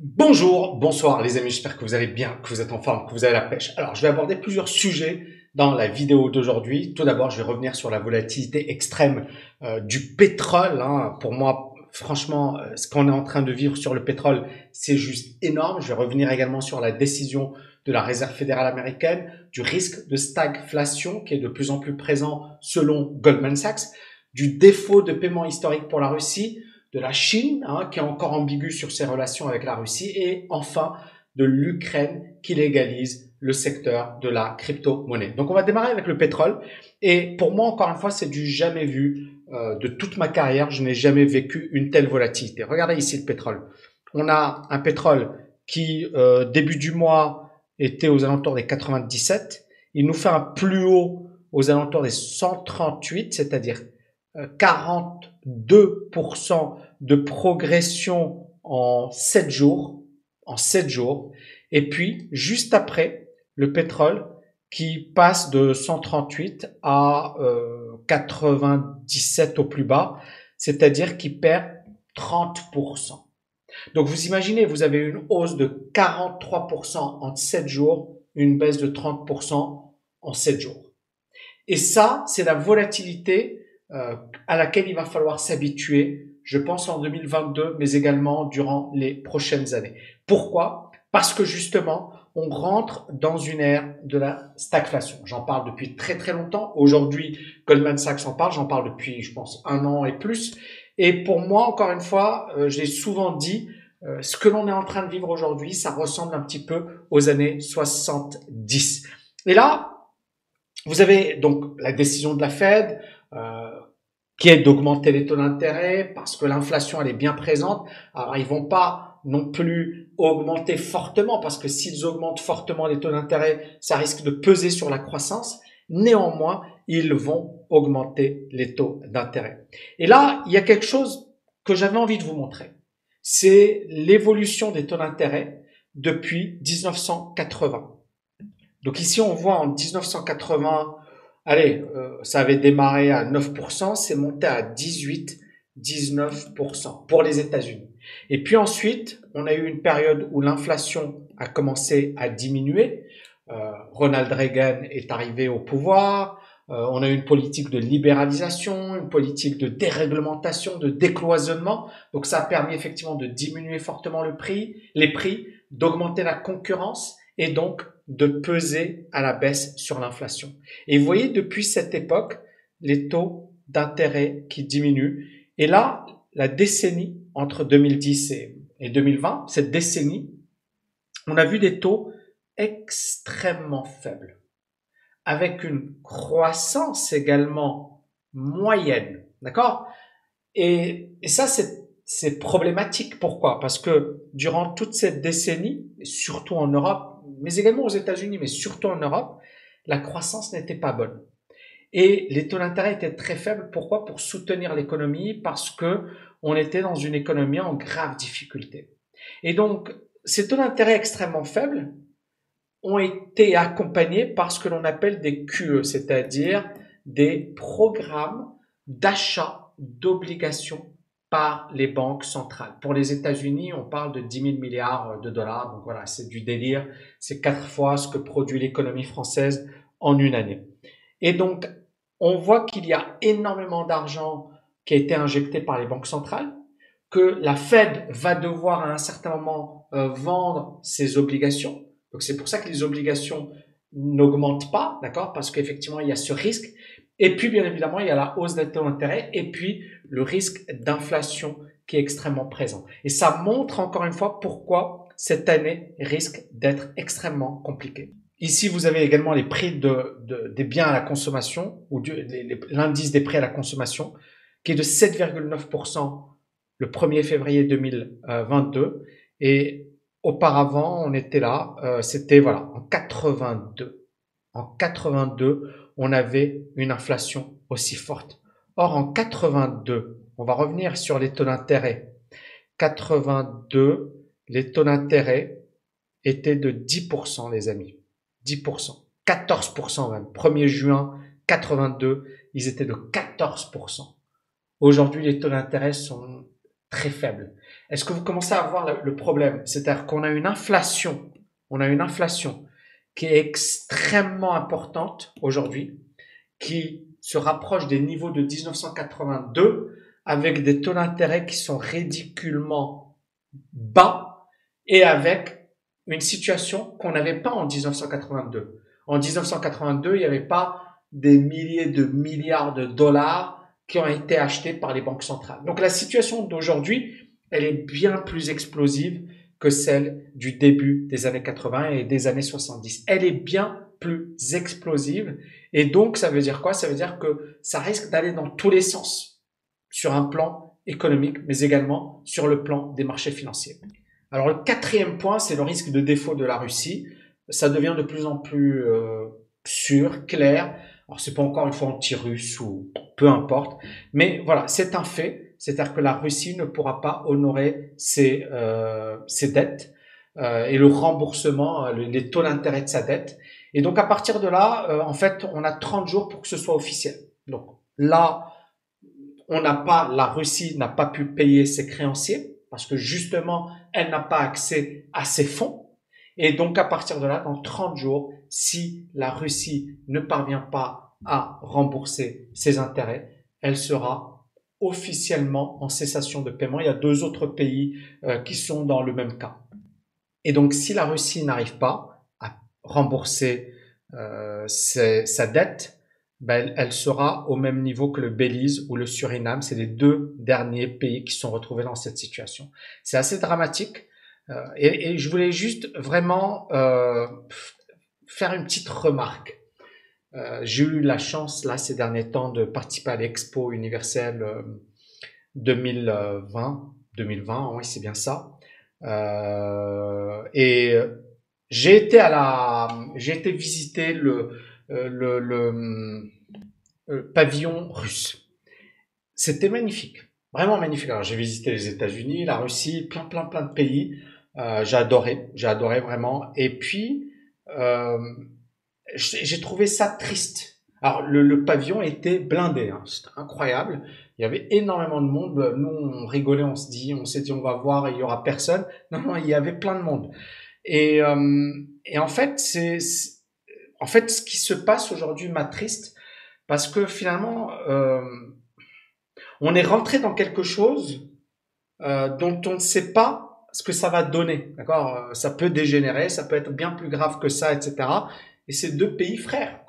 Bonjour, bonsoir les amis, j'espère que vous allez bien, que vous êtes en forme, que vous avez la pêche. Alors, je vais aborder plusieurs sujets dans la vidéo d'aujourd'hui. Tout d'abord, je vais revenir sur la volatilité extrême euh, du pétrole. Hein. Pour moi, franchement, euh, ce qu'on est en train de vivre sur le pétrole, c'est juste énorme. Je vais revenir également sur la décision de la Réserve fédérale américaine, du risque de stagflation qui est de plus en plus présent selon Goldman Sachs, du défaut de paiement historique pour la Russie, de la Chine, hein, qui est encore ambigu sur ses relations avec la Russie, et enfin de l'Ukraine qui légalise le secteur de la crypto-monnaie. Donc on va démarrer avec le pétrole. Et pour moi, encore une fois, c'est du jamais vu euh, de toute ma carrière. Je n'ai jamais vécu une telle volatilité. Regardez ici le pétrole. On a un pétrole qui, euh, début du mois, était aux alentours des 97. Il nous fait un plus haut aux alentours des 138, c'est-à-dire 42% de progression en 7 jours, en 7 jours. Et puis, juste après, le pétrole qui passe de 138 à euh, 97 au plus bas, c'est-à-dire qui perd 30%. Donc vous imaginez, vous avez une hausse de 43% en 7 jours, une baisse de 30% en 7 jours. Et ça, c'est la volatilité euh, à laquelle il va falloir s'habituer, je pense en 2022, mais également durant les prochaines années. Pourquoi? Parce que justement, on rentre dans une ère de la stagflation. J'en parle depuis très très longtemps. Aujourd'hui, Goldman Sachs en parle. J'en parle depuis, je pense, un an et plus. Et pour moi, encore une fois, euh, j'ai souvent dit, euh, ce que l'on est en train de vivre aujourd'hui, ça ressemble un petit peu aux années 70. Et là, vous avez donc la décision de la Fed, qui est d'augmenter les taux d'intérêt parce que l'inflation elle est bien présente. Alors ils vont pas non plus augmenter fortement parce que s'ils augmentent fortement les taux d'intérêt, ça risque de peser sur la croissance. Néanmoins, ils vont augmenter les taux d'intérêt. Et là, il y a quelque chose que j'avais envie de vous montrer. C'est l'évolution des taux d'intérêt depuis 1980. Donc ici, on voit en 1980 allez, euh, ça avait démarré à 9%, c'est monté à 18, 19% pour les États-Unis. Et puis ensuite, on a eu une période où l'inflation a commencé à diminuer. Euh, Ronald Reagan est arrivé au pouvoir. Euh, on a eu une politique de libéralisation, une politique de déréglementation, de décloisonnement. Donc ça a permis effectivement de diminuer fortement le prix, les prix, d'augmenter la concurrence et donc de peser à la baisse sur l'inflation. Et vous voyez, depuis cette époque, les taux d'intérêt qui diminuent. Et là, la décennie entre 2010 et 2020, cette décennie, on a vu des taux extrêmement faibles, avec une croissance également moyenne. D'accord? Et, ça, c'est problématique. Pourquoi? Parce que durant toute cette décennie, surtout en Europe, mais également aux États-Unis, mais surtout en Europe, la croissance n'était pas bonne. Et les taux d'intérêt étaient très faibles. Pourquoi? Pour soutenir l'économie, parce que on était dans une économie en grave difficulté. Et donc, ces taux d'intérêt extrêmement faibles ont été accompagnés par ce que l'on appelle des QE, c'est-à-dire des programmes d'achat d'obligations par les banques centrales. Pour les États-Unis, on parle de 10 000 milliards de dollars. Donc voilà, c'est du délire. C'est quatre fois ce que produit l'économie française en une année. Et donc, on voit qu'il y a énormément d'argent qui a été injecté par les banques centrales, que la Fed va devoir à un certain moment euh, vendre ses obligations. Donc c'est pour ça que les obligations n'augmentent pas, d'accord? Parce qu'effectivement, il y a ce risque. Et puis, bien évidemment, il y a la hausse des taux d'intérêt et puis le risque d'inflation qui est extrêmement présent. Et ça montre encore une fois pourquoi cette année risque d'être extrêmement compliquée. Ici, vous avez également les prix de, des biens à la consommation ou l'indice des prix à la consommation qui est de 7,9% le 1er février 2022 et auparavant on était là, euh, c'était voilà en 82. En 82, on avait une inflation aussi forte. Or, en 82, on va revenir sur les taux d'intérêt. 82, les taux d'intérêt étaient de 10%, les amis. 10%. 14% même. 1er juin 82, ils étaient de 14%. Aujourd'hui, les taux d'intérêt sont très faible. Est-ce que vous commencez à voir le problème? C'est-à-dire qu'on a une inflation, on a une inflation qui est extrêmement importante aujourd'hui, qui se rapproche des niveaux de 1982 avec des taux d'intérêt qui sont ridiculement bas et avec une situation qu'on n'avait pas en 1982. En 1982, il n'y avait pas des milliers de milliards de dollars qui ont été achetés par les banques centrales. Donc la situation d'aujourd'hui, elle est bien plus explosive que celle du début des années 80 et des années 70. Elle est bien plus explosive et donc ça veut dire quoi? Ça veut dire que ça risque d'aller dans tous les sens sur un plan économique, mais également sur le plan des marchés financiers. Alors le quatrième point, c'est le risque de défaut de la Russie. Ça devient de plus en plus euh, sûr, clair. Alors c'est pas encore une fois anti-russe ou peu importe, mais voilà, c'est un fait. C'est-à-dire que la Russie ne pourra pas honorer ses, euh, ses dettes euh, et le remboursement, euh, les taux d'intérêt de sa dette. Et donc à partir de là, euh, en fait, on a 30 jours pour que ce soit officiel. Donc là, on n'a pas, la Russie n'a pas pu payer ses créanciers parce que justement, elle n'a pas accès à ses fonds. Et donc, à partir de là, dans 30 jours, si la Russie ne parvient pas à rembourser ses intérêts, elle sera officiellement en cessation de paiement. Il y a deux autres pays euh, qui sont dans le même cas. Et donc, si la Russie n'arrive pas rembourser euh, sa dette, ben, elle sera au même niveau que le Belize ou le Suriname. C'est les deux derniers pays qui sont retrouvés dans cette situation. C'est assez dramatique. Euh, et, je voulais juste vraiment euh, faire une petite remarque. J'ai eu la chance là ces derniers temps de participer à l'Expo universelle 2020. 2020, oui c'est bien ça. Et j'ai été à la, j'ai été visiter le euh, le, le euh, pavillon russe. C'était magnifique, vraiment magnifique. Alors j'ai visité les États-Unis, la Russie, plein plein plein de pays. Euh, j'ai adoré, j'ai adoré vraiment. Et puis euh, j'ai trouvé ça triste. Alors le, le pavillon était blindé, hein. c'était incroyable. Il y avait énormément de monde. Nous on rigolait, on se dit, on s'est dit on va voir, il y aura personne. Non non, il y avait plein de monde. Et, euh, et en fait c'est en fait, ce qui se passe aujourd'hui m'attriste parce que finalement, euh, on est rentré dans quelque chose euh, dont on ne sait pas ce que ça va donner. D'accord? Ça peut dégénérer, ça peut être bien plus grave que ça, etc. Et c'est deux pays frères.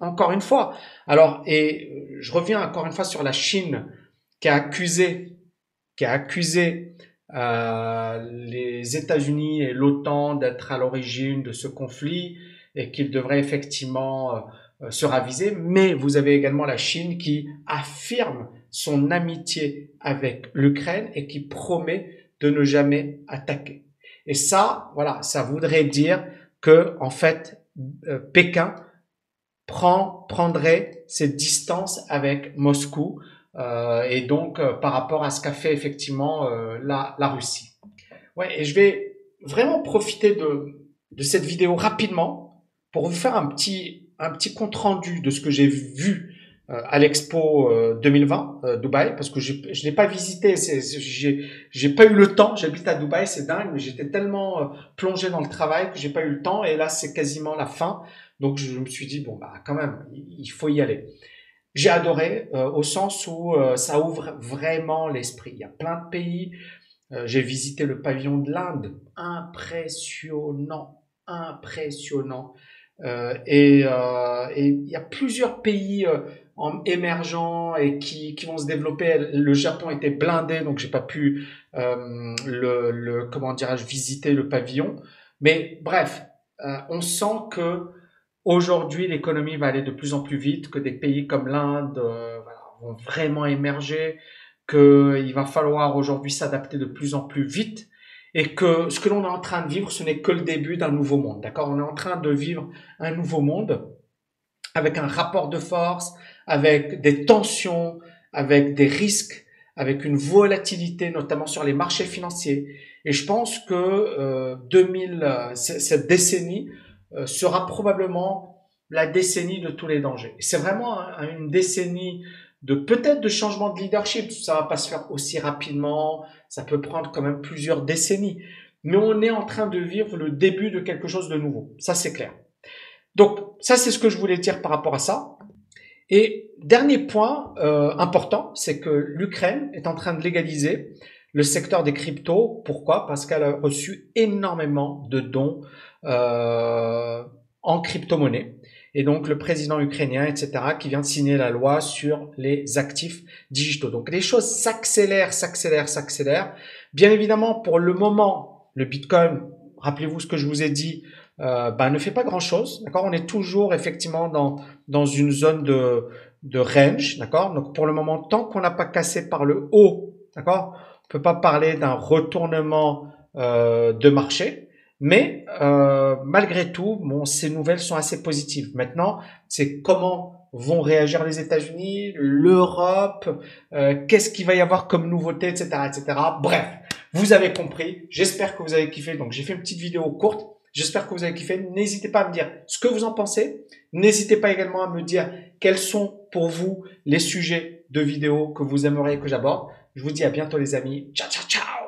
Encore une fois. Alors, et je reviens encore une fois sur la Chine qui a accusé, qui a accusé euh, les États-Unis et l'OTAN d'être à l'origine de ce conflit et qu'il devrait effectivement euh, se raviser. Mais vous avez également la Chine qui affirme son amitié avec l'Ukraine et qui promet de ne jamais attaquer. Et ça, voilà, ça voudrait dire que en fait, euh, Pékin prend, prendrait ses distances avec Moscou et donc euh, par rapport à ce qu'a fait effectivement la, la Russie. Ouais, et je vais vraiment profiter de, de cette vidéo rapidement pour vous faire un petit, un petit compte rendu de ce que j'ai vu euh, à l'expo 2020 euh, euh, Dubaï parce que je je l'ai pas visité j'ai j'ai pas eu le temps. J'habite à Dubaï c'est dingue mais j'étais tellement plongé dans le travail que j'ai pas eu le temps. Et là c'est quasiment la fin. Donc je me suis dit bon bah quand même il faut y aller j'ai adoré au sens où ça ouvre vraiment l'esprit. Il y a plein de pays. J'ai visité le pavillon de l'Inde. Impressionnant. Impressionnant. Euh, euh, et il y a plusieurs pays euh, en, émergents et qui, qui vont se développer. Le Japon était blindé, donc j'ai pas pu le, le, comment dirais-je visiter le pavillon. Mais bref, on sent que aujourd'hui l'économie va aller de plus en plus vite, que des pays comme l'Inde voilà, vont vraiment émerger, qu'il va falloir aujourd'hui s'adapter de plus en plus vite et que ce que l'on est en train de vivre, ce n'est que le début d'un nouveau monde. D'accord? On est en train de vivre un nouveau monde avec un rapport de force, avec des tensions, avec des risques, avec une volatilité, notamment sur les marchés financiers. Et je pense que euh, 2000, euh, cette décennie euh, sera probablement la décennie de tous les dangers. C'est vraiment une décennie de peut-être de changement de leadership. Ça va pas se faire aussi rapidement. Ça peut prendre quand même plusieurs décennies. Mais on est en train de vivre le début de quelque chose de nouveau. Ça, c'est clair. Donc, ça, c'est ce que je voulais dire par rapport à ça. Et dernier point euh, important, c'est que l'Ukraine est en train de légaliser le secteur des cryptos. Pourquoi? Parce qu'elle a reçu énormément de dons euh, en crypto-monnaie. Et donc le président ukrainien, etc., qui vient de signer la loi sur les actifs digitaux. Donc les choses s'accélèrent, s'accélèrent, s'accélèrent. Bien évidemment, pour le moment, le Bitcoin, rappelez-vous ce que je vous ai dit, euh, ben, ne fait pas grand-chose. D'accord? On est toujours effectivement dans, dans une zone de, de range. D'accord? Donc pour le moment, tant qu'on n'a pas cassé par le haut, d'accord? On peut pas parler d'un retournement euh, de marché. Mais euh, malgré tout, bon, ces nouvelles sont assez positives. Maintenant, c'est comment vont réagir les États-Unis, l'Europe, euh, qu'est-ce qu'il va y avoir comme nouveauté, etc., etc. Bref, vous avez compris. J'espère que vous avez kiffé. Donc, j'ai fait une petite vidéo courte. J'espère que vous avez kiffé. N'hésitez pas à me dire ce que vous en pensez. N'hésitez pas également à me dire quels sont pour vous les sujets de vidéos que vous aimeriez que j'aborde. Je vous dis à bientôt les amis. Ciao, ciao, ciao